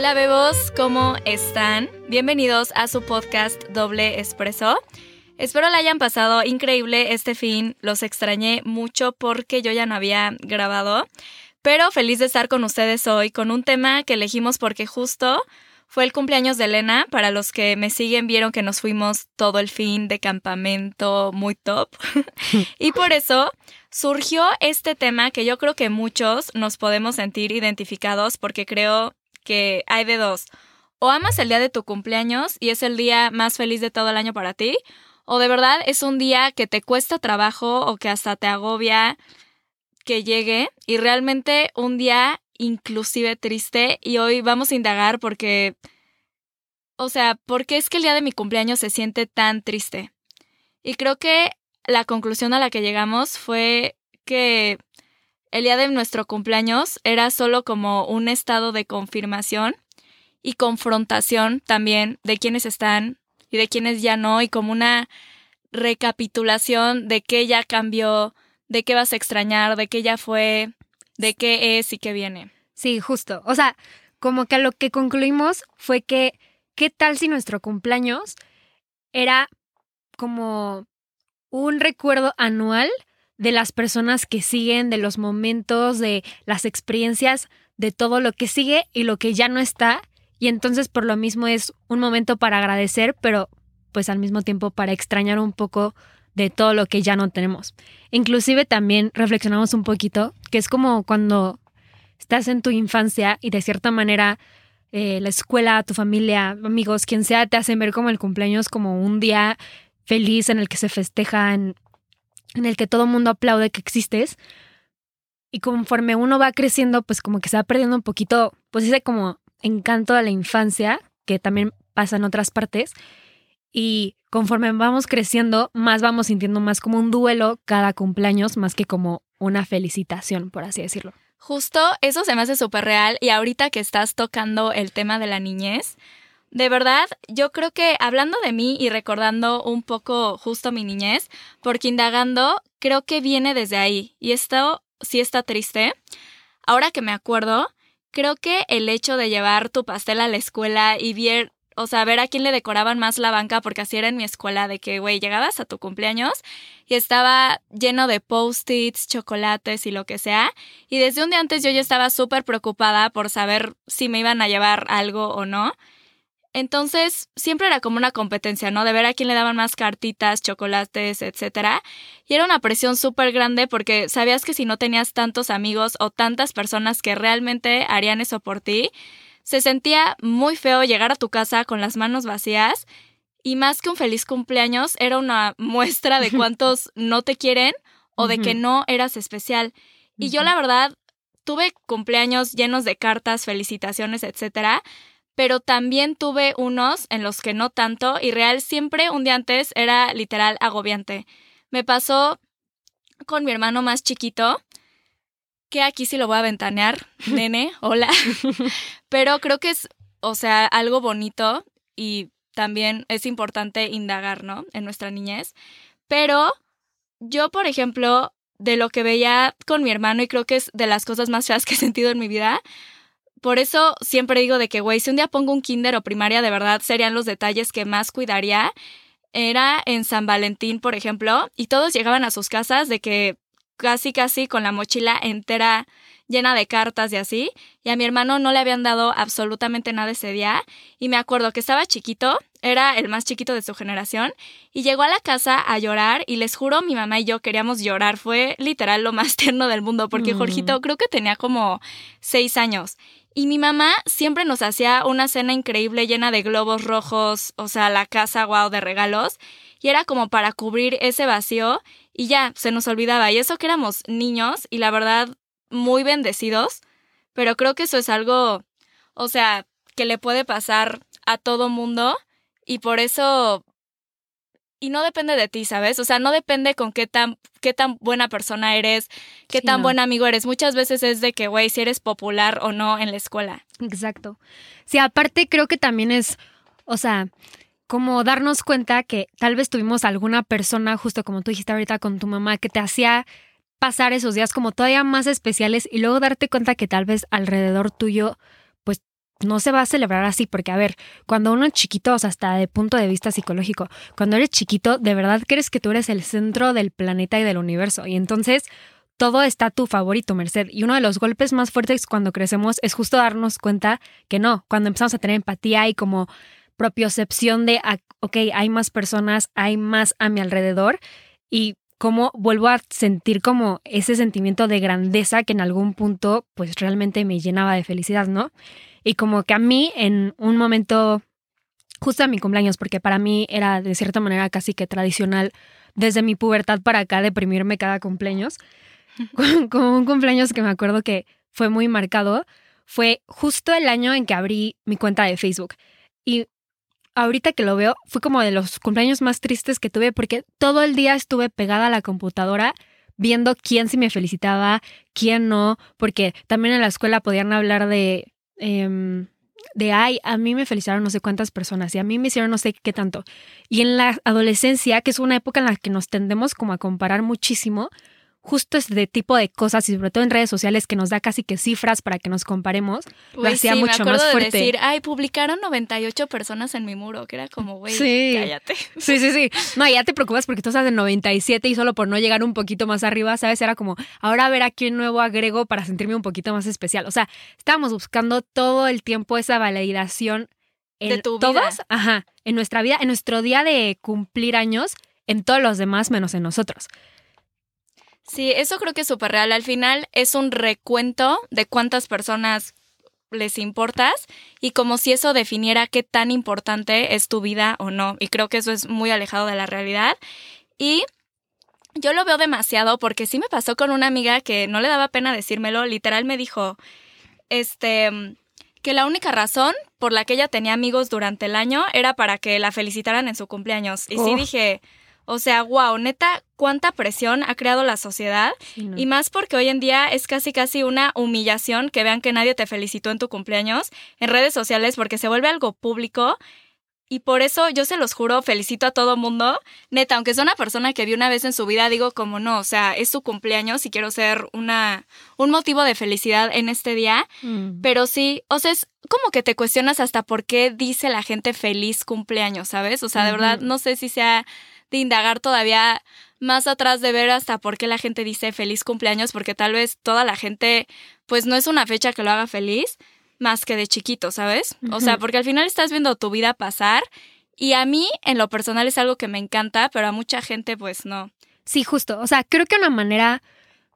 Hola bebos, ¿cómo están? Bienvenidos a su podcast Doble Espresso. Espero la hayan pasado increíble este fin, los extrañé mucho porque yo ya no había grabado, pero feliz de estar con ustedes hoy con un tema que elegimos porque justo fue el cumpleaños de Elena. Para los que me siguen vieron que nos fuimos todo el fin de campamento muy top. y por eso surgió este tema que yo creo que muchos nos podemos sentir identificados porque creo que hay de dos. O amas el día de tu cumpleaños y es el día más feliz de todo el año para ti, o de verdad es un día que te cuesta trabajo o que hasta te agobia que llegue y realmente un día inclusive triste y hoy vamos a indagar porque, o sea, ¿por qué es que el día de mi cumpleaños se siente tan triste? Y creo que la conclusión a la que llegamos fue que el día de nuestro cumpleaños era solo como un estado de confirmación y confrontación también de quienes están y de quienes ya no, y como una recapitulación de qué ya cambió, de qué vas a extrañar, de qué ya fue, de qué es y qué viene. Sí, justo. O sea, como que lo que concluimos fue que, ¿qué tal si nuestro cumpleaños era como un recuerdo anual de las personas que siguen, de los momentos, de las experiencias, de todo lo que sigue y lo que ya no está. Y entonces por lo mismo es un momento para agradecer, pero pues al mismo tiempo para extrañar un poco de todo lo que ya no tenemos. Inclusive también reflexionamos un poquito que es como cuando estás en tu infancia y de cierta manera eh, la escuela, tu familia, amigos, quien sea, te hacen ver como el cumpleaños como un día feliz en el que se festeja, en el que todo el mundo aplaude que existes. Y conforme uno va creciendo, pues como que se va perdiendo un poquito, pues ese como encanto de la infancia, que también pasa en otras partes. Y conforme vamos creciendo, más vamos sintiendo más como un duelo cada cumpleaños, más que como una felicitación, por así decirlo. Justo eso se me hace súper real y ahorita que estás tocando el tema de la niñez, de verdad, yo creo que hablando de mí y recordando un poco justo mi niñez, porque indagando, creo que viene desde ahí. Y esto sí está triste. Ahora que me acuerdo, creo que el hecho de llevar tu pastel a la escuela y ver, o sea, ver a quién le decoraban más la banca, porque así era en mi escuela, de que, güey, llegabas a tu cumpleaños y estaba lleno de post-its, chocolates y lo que sea. Y desde un día antes yo ya estaba súper preocupada por saber si me iban a llevar algo o no. Entonces, siempre era como una competencia, ¿no? De ver a quién le daban más cartitas, chocolates, etcétera. Y era una presión súper grande porque sabías que si no tenías tantos amigos o tantas personas que realmente harían eso por ti, se sentía muy feo llegar a tu casa con las manos vacías y más que un feliz cumpleaños, era una muestra de cuántos no te quieren o de que no eras especial. Y yo la verdad tuve cumpleaños llenos de cartas, felicitaciones, etcétera, pero también tuve unos en los que no tanto y real siempre un día antes era literal agobiante. Me pasó con mi hermano más chiquito, que aquí sí lo voy a ventanear, nene, hola, pero creo que es, o sea, algo bonito y también es importante indagar, ¿no? En nuestra niñez. Pero yo, por ejemplo, de lo que veía con mi hermano y creo que es de las cosas más feas que he sentido en mi vida, por eso siempre digo de que, güey, si un día pongo un kinder o primaria, de verdad serían los detalles que más cuidaría. Era en San Valentín, por ejemplo, y todos llegaban a sus casas de que casi, casi con la mochila entera llena de cartas y así, y a mi hermano no le habían dado absolutamente nada ese día, y me acuerdo que estaba chiquito, era el más chiquito de su generación, y llegó a la casa a llorar, y les juro, mi mamá y yo queríamos llorar, fue literal lo más tierno del mundo, porque mm. Jorgito creo que tenía como seis años, y mi mamá siempre nos hacía una cena increíble llena de globos rojos, o sea, la casa wow de regalos. Y era como para cubrir ese vacío y ya, se nos olvidaba. Y eso que éramos niños y la verdad muy bendecidos. Pero creo que eso es algo, o sea, que le puede pasar a todo mundo. Y por eso y no depende de ti, ¿sabes? O sea, no depende con qué tan, qué tan buena persona eres, qué tan buen amigo eres. Muchas veces es de que, güey, si eres popular o no en la escuela. Exacto. Sí, aparte creo que también es, o sea, como darnos cuenta que tal vez tuvimos alguna persona, justo como tú dijiste ahorita con tu mamá, que te hacía pasar esos días como todavía más especiales y luego darte cuenta que tal vez alrededor tuyo no se va a celebrar así, porque a ver, cuando uno es chiquito, o sea, hasta de punto de vista psicológico, cuando eres chiquito, de verdad crees que tú eres el centro del planeta y del universo. Y entonces todo está a tu favor y tu merced. Y uno de los golpes más fuertes cuando crecemos es justo darnos cuenta que no, cuando empezamos a tener empatía y como propiocepción de, ah, ok, hay más personas, hay más a mi alrededor y cómo vuelvo a sentir como ese sentimiento de grandeza que en algún punto pues realmente me llenaba de felicidad, ¿no? Y como que a mí en un momento, justo a mi cumpleaños, porque para mí era de cierta manera casi que tradicional desde mi pubertad para acá deprimirme cada cumpleaños, como un cumpleaños que me acuerdo que fue muy marcado, fue justo el año en que abrí mi cuenta de Facebook. Y ahorita que lo veo, fue como de los cumpleaños más tristes que tuve porque todo el día estuve pegada a la computadora viendo quién sí me felicitaba, quién no, porque también en la escuela podían hablar de, em, de, ay, a mí me felicitaron no sé cuántas personas y a mí me hicieron no sé qué tanto. Y en la adolescencia, que es una época en la que nos tendemos como a comparar muchísimo, justo este tipo de cosas y sobre todo en redes sociales que nos da casi que cifras para que nos comparemos, lo hacía sí, mucho me más acuerdo fuerte. de decir, ay, publicaron 98 personas en mi muro, que era como, güey, Sí. cállate. Sí, sí, sí. No, ya te preocupas porque tú estás en 97 y solo por no llegar un poquito más arriba, ¿sabes? Era como, ahora a ver a quién nuevo agrego para sentirme un poquito más especial. O sea, estábamos buscando todo el tiempo esa validación en De tu vida. todos, ajá, en nuestra vida, en nuestro día de cumplir años, en todos los demás menos en nosotros. Sí, eso creo que es súper real. Al final es un recuento de cuántas personas les importas y como si eso definiera qué tan importante es tu vida o no. Y creo que eso es muy alejado de la realidad. Y yo lo veo demasiado porque sí me pasó con una amiga que no le daba pena decírmelo. Literal me dijo, este, que la única razón por la que ella tenía amigos durante el año era para que la felicitaran en su cumpleaños. Y sí Oh. dije, o sea, wow, neta, cuánta presión ha creado la sociedad. Sí, no. Y más porque hoy en día es casi casi una humillación que vean que nadie te felicitó en tu cumpleaños en redes sociales porque se vuelve algo público. Y por eso yo se los juro, felicito a todo mundo. Neta, aunque sea una persona que vi una vez en su vida, digo como no, o sea, es su cumpleaños y quiero ser una, un motivo de felicidad en este día. Mm. Pero sí, o sea, es como que te cuestionas hasta por qué dice la gente feliz cumpleaños, ¿sabes? O sea, de verdad, no sé si sea de indagar todavía más atrás de ver hasta por qué la gente dice feliz cumpleaños, porque tal vez toda la gente, pues no es una fecha que lo haga feliz, más que de chiquito, ¿sabes? O sea, porque al final estás viendo tu vida pasar y a mí, en lo personal, es algo que me encanta, pero a mucha gente, pues no. Sí, justo. O sea, creo que una manera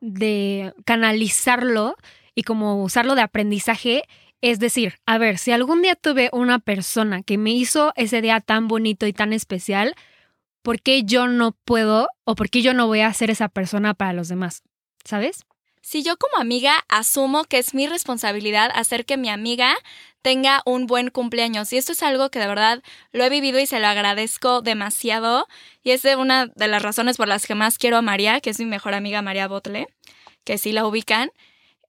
de canalizarlo y como usarlo de aprendizaje es decir, a ver, si algún día tuve una persona que me hizo ese día tan bonito y tan especial, ¿por qué yo no puedo o por qué yo no voy a ser esa persona para los demás? ¿Sabes? Si yo como amiga asumo que es mi responsabilidad hacer que mi amiga tenga un buen cumpleaños. Y esto es algo que de verdad lo he vivido y se lo agradezco demasiado. Y es de una de las razones por las que más quiero a María, que es mi mejor amiga María Botle, que sí la ubican.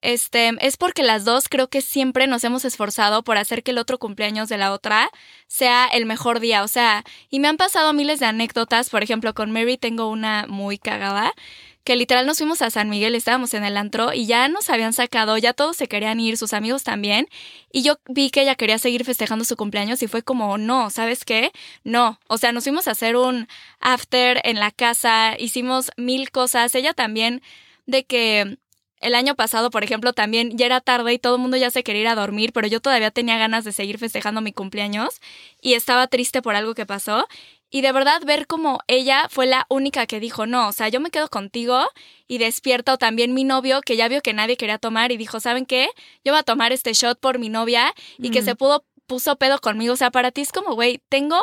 Este, es porque las dos creo que siempre nos hemos esforzado por hacer que el otro cumpleaños de la otra sea el mejor día. O sea, y me han pasado miles de anécdotas. Por ejemplo, con Mary tengo una muy cagada que literal nos fuimos a San Miguel, estábamos en el antro y ya nos habían sacado, ya todos se querían ir, sus amigos también, y yo vi que ella quería seguir festejando su cumpleaños y fue como, no, ¿sabes qué? No, o sea, nos fuimos a hacer un after en la casa, hicimos mil cosas, ella también, de que el año pasado, por ejemplo, también ya era tarde y todo el mundo ya se quería ir a dormir, pero yo todavía tenía ganas de seguir festejando mi cumpleaños y estaba triste por algo que pasó. Y de verdad ver como ella fue la única que dijo, no, o sea, yo me quedo contigo y despierta o también mi novio que ya vio que nadie quería tomar y dijo, ¿saben qué? Yo voy a tomar este shot por mi novia y que se pudo, puso pedo conmigo. O sea, para ti es como, güey, tengo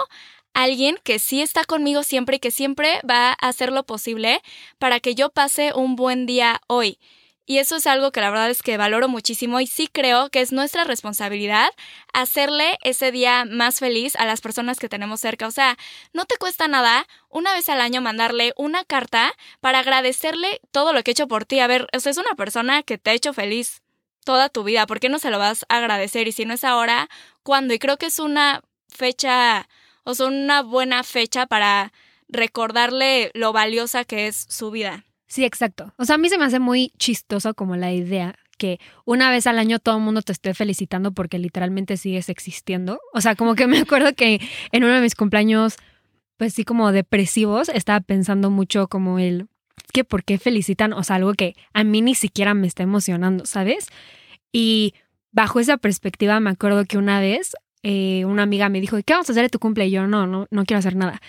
alguien que sí está conmigo siempre y que siempre va a hacer lo posible para que yo pase un buen día hoy. Y eso es algo que la verdad es que valoro muchísimo y sí creo que es nuestra responsabilidad hacerle ese día más feliz a las personas que tenemos cerca. O sea, no te cuesta nada una vez al año mandarle una carta para agradecerle todo lo que he hecho por ti. A ver, o sea, es una persona que te ha hecho feliz toda tu vida. ¿Por qué no se lo vas a agradecer? Y si no es ahora, ¿cuándo? Y creo que es una fecha, o sea, una buena fecha para recordarle lo valiosa que es su vida. Sí, exacto. O sea, a mí se me hace muy chistoso como la idea que una vez al año todo el mundo te esté felicitando porque literalmente sigues existiendo. O sea, como que me acuerdo que en uno de mis cumpleaños, pues sí, como depresivos, estaba pensando mucho como el que por qué felicitan, o sea, algo que a mí ni siquiera me está emocionando, ¿sabes? Y bajo esa perspectiva me acuerdo que una vez eh, una amiga me dijo, ¿qué vamos a hacer de tu cumple? Y yo, no, no, no quiero hacer nada.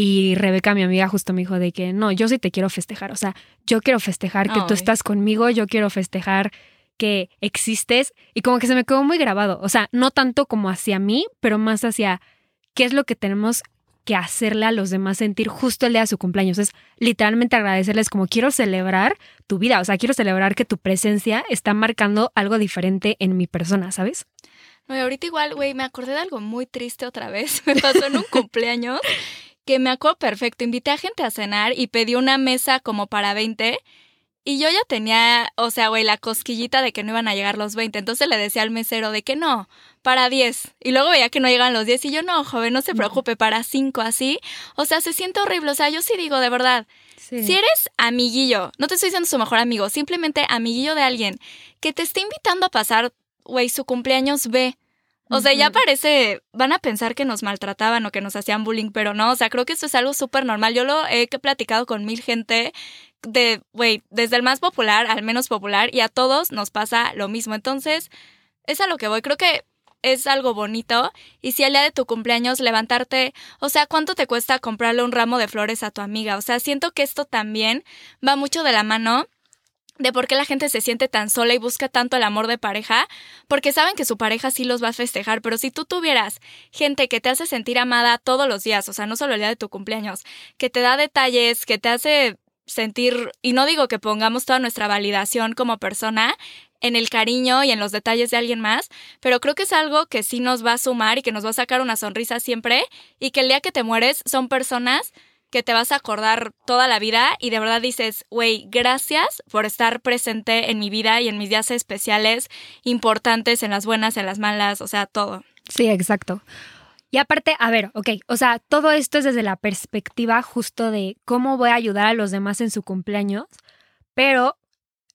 Y Rebeca, mi amiga, justo me dijo de que no, yo sí te quiero festejar. O sea, yo quiero festejar que tú estás conmigo, yo quiero festejar que existes. Y como que se me quedó muy grabado. O sea, no tanto como hacia mí, pero más hacia qué es lo que tenemos que hacerle a los demás sentir justo el día de su cumpleaños. Es literalmente agradecerles como quiero celebrar tu vida. O sea, quiero celebrar que tu presencia está marcando algo diferente en mi persona, ¿sabes? No, ahorita igual, güey, me acordé de algo muy triste otra vez. Me pasó en un cumpleaños que me acuerdo perfecto. Invité a gente a cenar y pedí una mesa como para 20. Y yo ya tenía, o sea, güey, la cosquillita de que no iban a llegar los 20. Entonces le decía al mesero de que no, para 10. Y luego veía que no llegan los 10 y yo, no, joven, no se preocupe, para 5 así. O sea, se siente horrible. O sea, yo sí digo, de verdad, si eres amiguillo, no te estoy diciendo su mejor amigo, simplemente amiguillo de alguien que te esté invitando a pasar, güey, su cumpleaños, ve. O sea, ya parece, van a pensar que nos maltrataban o que nos hacían bullying, pero no, o sea, creo que esto es algo súper normal. Yo lo he platicado con mil gente de, güey, desde el más popular al menos popular y a todos nos pasa lo mismo. Entonces, es a lo que voy. Creo que es algo bonito y si al día de tu cumpleaños levantarte, o sea, ¿cuánto te cuesta comprarle un ramo de flores a tu amiga? O sea, siento que esto también va mucho de la mano de por qué la gente se siente tan sola y busca tanto el amor de pareja, porque saben que su pareja sí los va a festejar, pero si tú tuvieras gente que te hace sentir amada todos los días, o sea, no solo el día de tu cumpleaños, que te da detalles, que te hace sentir, y no digo que pongamos toda nuestra validación como persona en el cariño y en los detalles de alguien más, pero creo que es algo que sí nos va a sumar y que nos va a sacar una sonrisa siempre, y que el día que te mueres son personas que te vas a acordar toda la vida y de verdad dices, güey, gracias por estar presente en mi vida y en mis días especiales, importantes, en las buenas, en las malas, o sea, todo. Sí, exacto. Y aparte, a ver, ok, o sea, todo esto es desde la perspectiva justo de cómo voy a ayudar a los demás en su cumpleaños, pero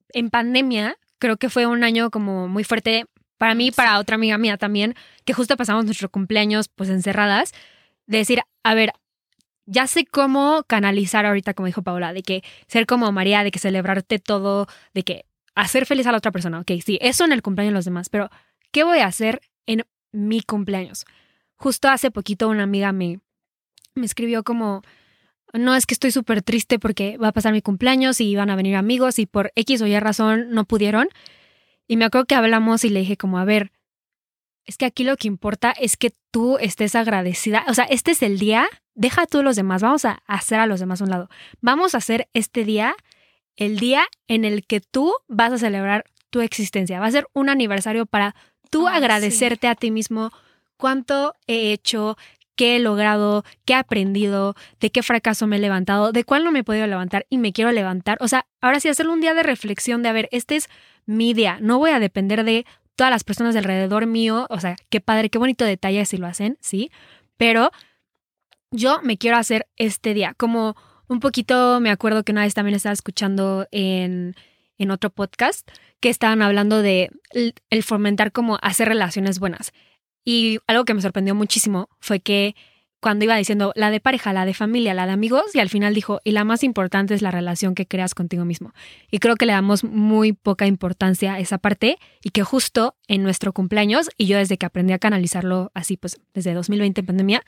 en pandemia creo que fue un año como muy fuerte para mí y para otra amiga mía también, que justo pasamos nuestro cumpleaños pues encerradas, de decir, a ver, ya sé cómo canalizar ahorita, como dijo Paula, de que ser como María, de que celebrarte todo, de que hacer feliz a la otra persona. Ok, sí, eso en el cumpleaños de los demás, pero ¿qué voy a hacer en mi cumpleaños? Justo hace poquito una amiga me, me escribió como, no es que estoy súper triste porque va a pasar mi cumpleaños y van a venir amigos y por X o Y razón no pudieron. Y me acuerdo que hablamos y le dije como, a ver, es que aquí lo que importa es que tú estés agradecida. O sea, este es el día, deja a todos los demás, vamos a hacer a los demás a un lado. Vamos a hacer este día el día en el que tú vas a celebrar tu existencia. Va a ser un aniversario para tú agradecerte a ti mismo cuánto he hecho, qué he logrado, qué he aprendido, de qué fracaso me he levantado, de cuál no me he podido levantar y me quiero levantar. O sea, ahora sí, hacerlo un día de reflexión de, a ver, este es mi día, no voy a depender de todas las personas alrededor mío, o sea, qué padre, qué bonito detalle si lo hacen, sí, pero yo me quiero hacer este día, como un poquito me acuerdo que una vez también estaba escuchando en, en otro podcast que estaban hablando de el fomentar como hacer relaciones buenas. Y algo que me sorprendió muchísimo fue que cuando iba diciendo la de pareja, la de familia, la de amigos, y al final dijo, y la más importante es la relación que creas contigo mismo. Y creo que le damos muy poca importancia a esa parte y que justo en nuestro cumpleaños, y yo desde que aprendí a canalizarlo así, pues desde 2020 en pandemia,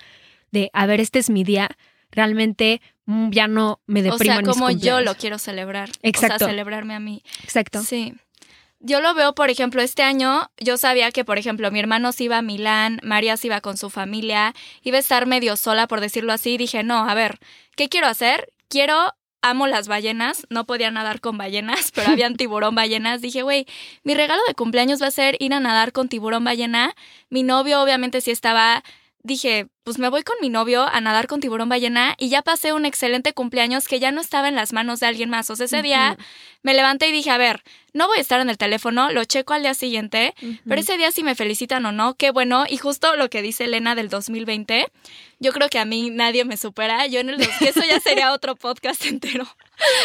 de, a ver, este es mi día, realmente mm, ya no me deprimo. O sea, como yo lo quiero celebrar. Exacto. O sea, celebrarme a mí. Exacto. Sí yo lo veo, por ejemplo, este año yo sabía que, por ejemplo, mi hermano se iba a Milán, María se iba con su familia, iba a estar medio sola, por decirlo así, dije, no, a ver, ¿qué quiero hacer? Quiero, amo las ballenas, no podía nadar con ballenas, pero habían tiburón ballenas, dije, güey, mi regalo de cumpleaños va a ser ir a nadar con tiburón ballena, mi novio obviamente sí estaba dije, pues me voy con mi novio a nadar con tiburón ballena y ya pasé un excelente cumpleaños que ya no estaba en las manos de alguien más. O sea, ese día me levanté y dije, a ver, no voy a estar en el teléfono, lo checo al día siguiente, pero ese día si me felicitan o no, qué bueno. Y justo lo que dice Elena del 2020, yo creo que a mí nadie me supera. Yo en el que eso ya sería otro podcast entero.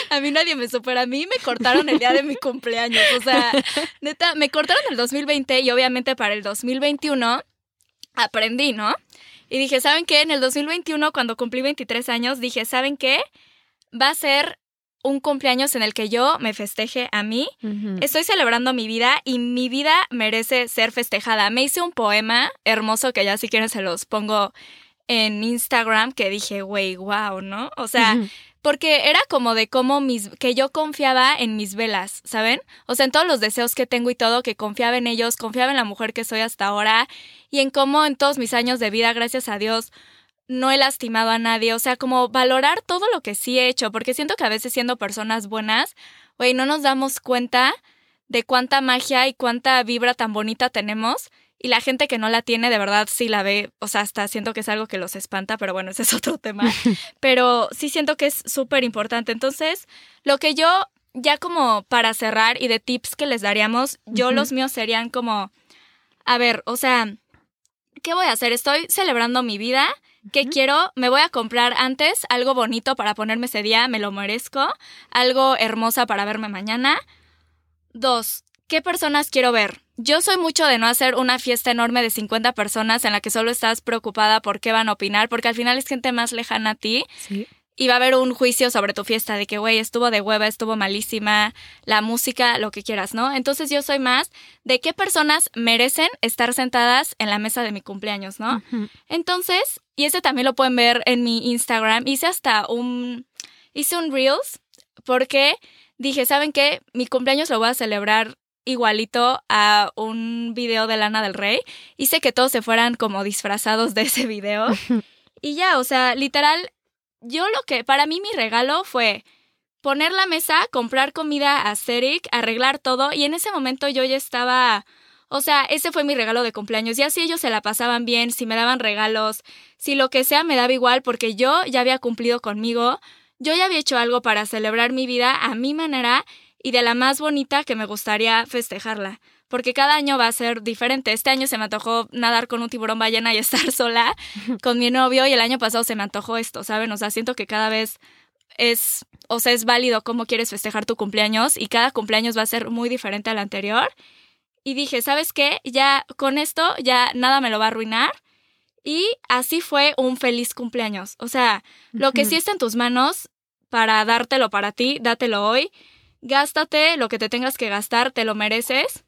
A mí nadie me supera. A mí me cortaron el día de mi cumpleaños. O sea, neta, me cortaron el 2020 y obviamente para el 2021 aprendí, ¿no? Y dije, ¿saben qué? En el 2021, cuando cumplí 23 años, dije, ¿saben qué? Va a ser un cumpleaños en el que yo me festeje a mí. Estoy celebrando mi vida y mi vida merece ser festejada. Me hice un poema hermoso que ya si quieren se los pongo en Instagram que dije, güey, wow, ¿no? O sea, porque era como de cómo mis, que yo confiaba en mis velas, ¿saben? O sea, en todos los deseos que tengo y todo, que confiaba en ellos, confiaba en la mujer que soy hasta ahora y en cómo en todos mis años de vida, gracias a Dios, no he lastimado a nadie. O sea, como valorar todo lo que sí he hecho, porque siento que a veces siendo personas buenas, güey, no nos damos cuenta de cuánta magia y cuánta vibra tan bonita tenemos y la gente que no la tiene, de verdad, sí la ve, o sea, hasta siento que es algo que los espanta, pero bueno, ese es otro tema. Pero sí siento que es súper importante. Entonces, lo que yo, ya como para cerrar y de tips que les daríamos, yo los míos serían como, a ver, o sea, ¿qué voy a hacer? Estoy celebrando mi vida. ¿Qué quiero? Me voy a comprar antes algo bonito para ponerme ese día, me lo merezco. Algo hermosa para verme mañana. Dos, ¿qué personas quiero ver? Yo soy mucho de no hacer una fiesta enorme de 50 personas en la que solo estás preocupada por qué van a opinar, porque al final es gente más lejana a ti. Y va a haber un juicio sobre tu fiesta de que, güey, estuvo de hueva, estuvo malísima, la música, lo que quieras, ¿no? Entonces yo soy más de qué personas merecen estar sentadas en la mesa de mi cumpleaños, ¿no? Entonces, y ese también lo pueden ver en mi Instagram, hice hasta un, hice un Reels porque dije, ¿saben qué? Mi cumpleaños lo voy a celebrar igualito a un video de Lana del Rey. Hice que todos se fueran como disfrazados de ese video. y ya, o sea, literal, yo lo que, para mí mi regalo fue poner la mesa, comprar comida a Ceric, arreglar todo y en ese momento yo ya estaba... O sea, ese fue mi regalo de cumpleaños. Ya si ellos se la pasaban bien, si me daban regalos, si lo que sea me daba igual porque yo ya había cumplido conmigo, yo ya había hecho algo para celebrar mi vida a mi manera y de la más bonita que me gustaría festejarla. Porque cada año va a ser diferente. Este año se me antojó nadar con un tiburón ballena y estar sola con mi novio y el año pasado se me antojó esto, ¿saben? O sea, siento que cada vez es, o sea, es válido cómo quieres festejar tu cumpleaños y cada cumpleaños va a ser muy diferente al anterior. Y dije, ¿sabes qué? Ya con esto ya nada me lo va a arruinar. Y así fue un feliz cumpleaños. O sea, lo que sí está en tus manos para dártelo para ti, dátelo hoy gástate lo que te tengas que gastar, te lo mereces.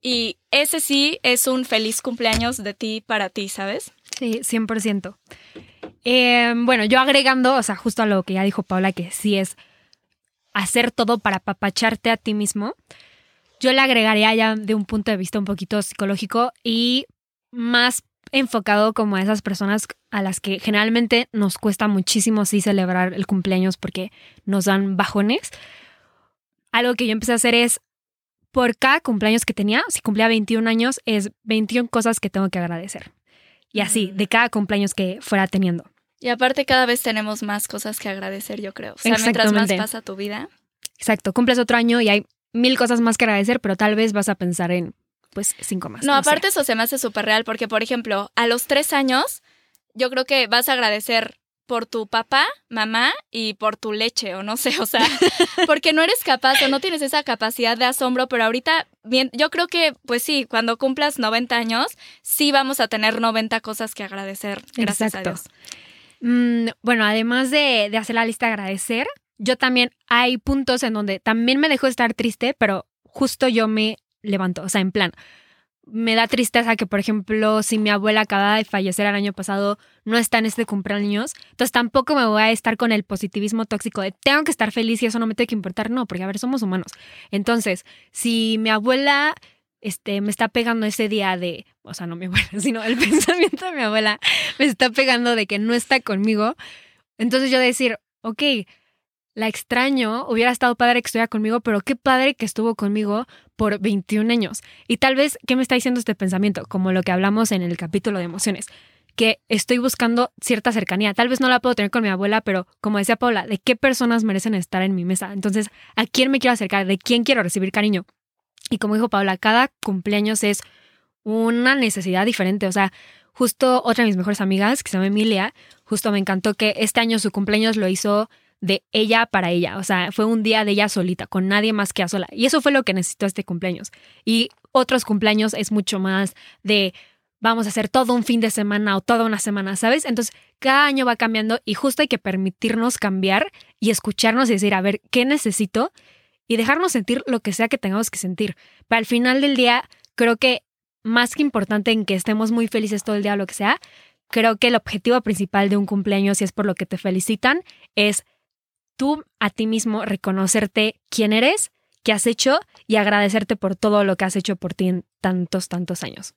Y ese sí es un feliz cumpleaños de ti para ti, ¿sabes? Sí, 100%. Em, bueno, yo agregando, o sea, justo a lo que ya dijo Paula, que sí es hacer todo para papacharte a ti mismo, yo le agregaría ya de un punto de vista un poquito psicológico y más enfocado como a esas personas a las que generalmente nos cuesta muchísimo sí celebrar el cumpleaños porque nos dan bajones algo que yo empecé a hacer es, por cada cumpleaños que tenía, si cumplía 21 años, es 21 cosas que tengo que agradecer. Y así, de cada cumpleaños que fuera teniendo. Y aparte cada vez tenemos más cosas que agradecer, yo creo. O sea, mientras más pasa tu vida. Exacto, cumples otro año y hay mil cosas más que agradecer, pero tal vez vas a pensar en, pues, cinco más. No, aparte eso se me hace súper real porque, por ejemplo, a los tres años, yo creo que vas a agradecer por tu papá, mamá y por tu leche o no sé, o sea, porque no eres capaz o no tienes esa capacidad de asombro, pero ahorita bien, yo creo que pues sí, cuando cumplas 90 años, sí vamos a tener 90 cosas que agradecer, gracias a Dios. Mm, bueno, además de, de hacer la lista de agradecer, yo también hay puntos en donde también me dejo estar triste, pero justo yo me levanto, o sea, en plan, me da tristeza que, por ejemplo, si mi abuela acaba de fallecer el año pasado, no está en este cumpleaños, entonces tampoco me voy a estar con el positivismo tóxico de tengo que estar feliz y eso no me tiene que importar. No, porque a ver, somos humanos. Entonces, si mi abuela este, me está pegando ese día de, o sea, no mi abuela, sino el pensamiento de mi abuela me está pegando de que no está conmigo, entonces yo decir, ok, la extraño, hubiera estado padre que estuviera conmigo, pero qué padre que estuvo conmigo por 21 años. Y tal vez, ¿qué me está diciendo este pensamiento? Como lo que hablamos en el capítulo de emociones. que estoy buscando cierta cercanía. Tal vez no la puedo tener con mi abuela, pero como decía Paula, ¿de qué personas merecen estar en mi mesa? Entonces, ¿a quién me quiero acercar? ¿De quién quiero recibir cariño? Y como dijo Paula, cada cumpleaños es una necesidad diferente. O sea, justo otra de mis mejores amigas, que se llama Emilia, justo me encantó que este año su cumpleaños lo hizo de ella para ella. O sea, fue un día de ella solita, con nadie más que a sola. Y eso fue lo que necesitó este cumpleaños. Y otros cumpleaños es mucho más de vamos a hacer todo un fin de semana o toda una semana, ¿sabes? Entonces, cada año va cambiando y justo hay que permitirnos cambiar y escucharnos y decir, a ver, ¿qué necesito? Y dejarnos sentir lo que sea que tengamos que sentir. Pero al final del día, creo que más que importante en que estemos muy felices todo el día o lo que sea, creo que el objetivo principal de un cumpleaños, si es por lo que te felicitan, es tú a ti mismo reconocerte quién eres, qué has hecho y agradecerte por todo lo que has hecho por ti en tantos, tantos años.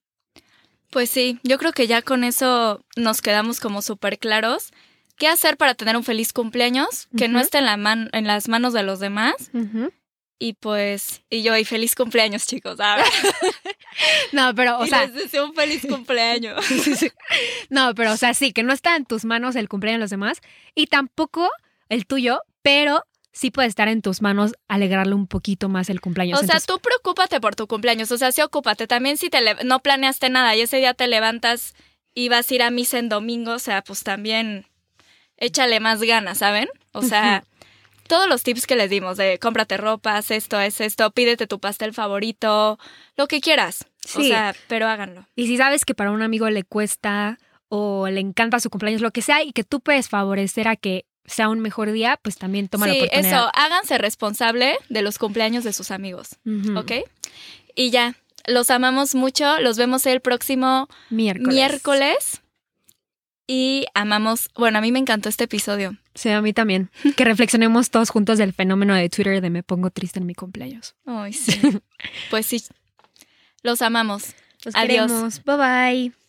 Pues sí, yo creo que ya con eso nos quedamos como súper claros. ¿Qué hacer para tener un feliz cumpleaños? Que no esté en, la man en las manos de los demás. Y pues, y yo, y feliz cumpleaños, chicos. no, pero, o y sea. Les deseo un feliz cumpleaños. No, pero, o sea, sí, que no está en tus manos el cumpleaños de los demás y tampoco el tuyo, pero sí puede estar en tus manos alegrarle un poquito más el cumpleaños. O sea, tú preocúpate por tu cumpleaños, o sea, sí ocúpate. También si te no planeaste nada y ese día te levantas y vas a ir a misa en domingo, o sea, pues también échale más ganas, ¿saben? O sea, todos los tips que les dimos de cómprate ropa, haz esto, es esto, pídete tu pastel favorito, lo que quieras. Sí. O sea, pero háganlo. Y si sabes que para un amigo le cuesta o le encanta su cumpleaños, lo que sea, y que tú puedes favorecer a que sea un mejor día, pues también toma la oportunidad. eso, háganse responsable de los cumpleaños de sus amigos, ¿ok? Y ya, los amamos mucho, los vemos el próximo miércoles. miércoles. Y amamos, bueno, a mí me encantó este episodio. Sí, a mí también. Que reflexionemos todos juntos del fenómeno de Twitter de me pongo triste en mi cumpleaños. Ay, sí. pues sí, los amamos. Los Adiós. Queremos. Bye bye.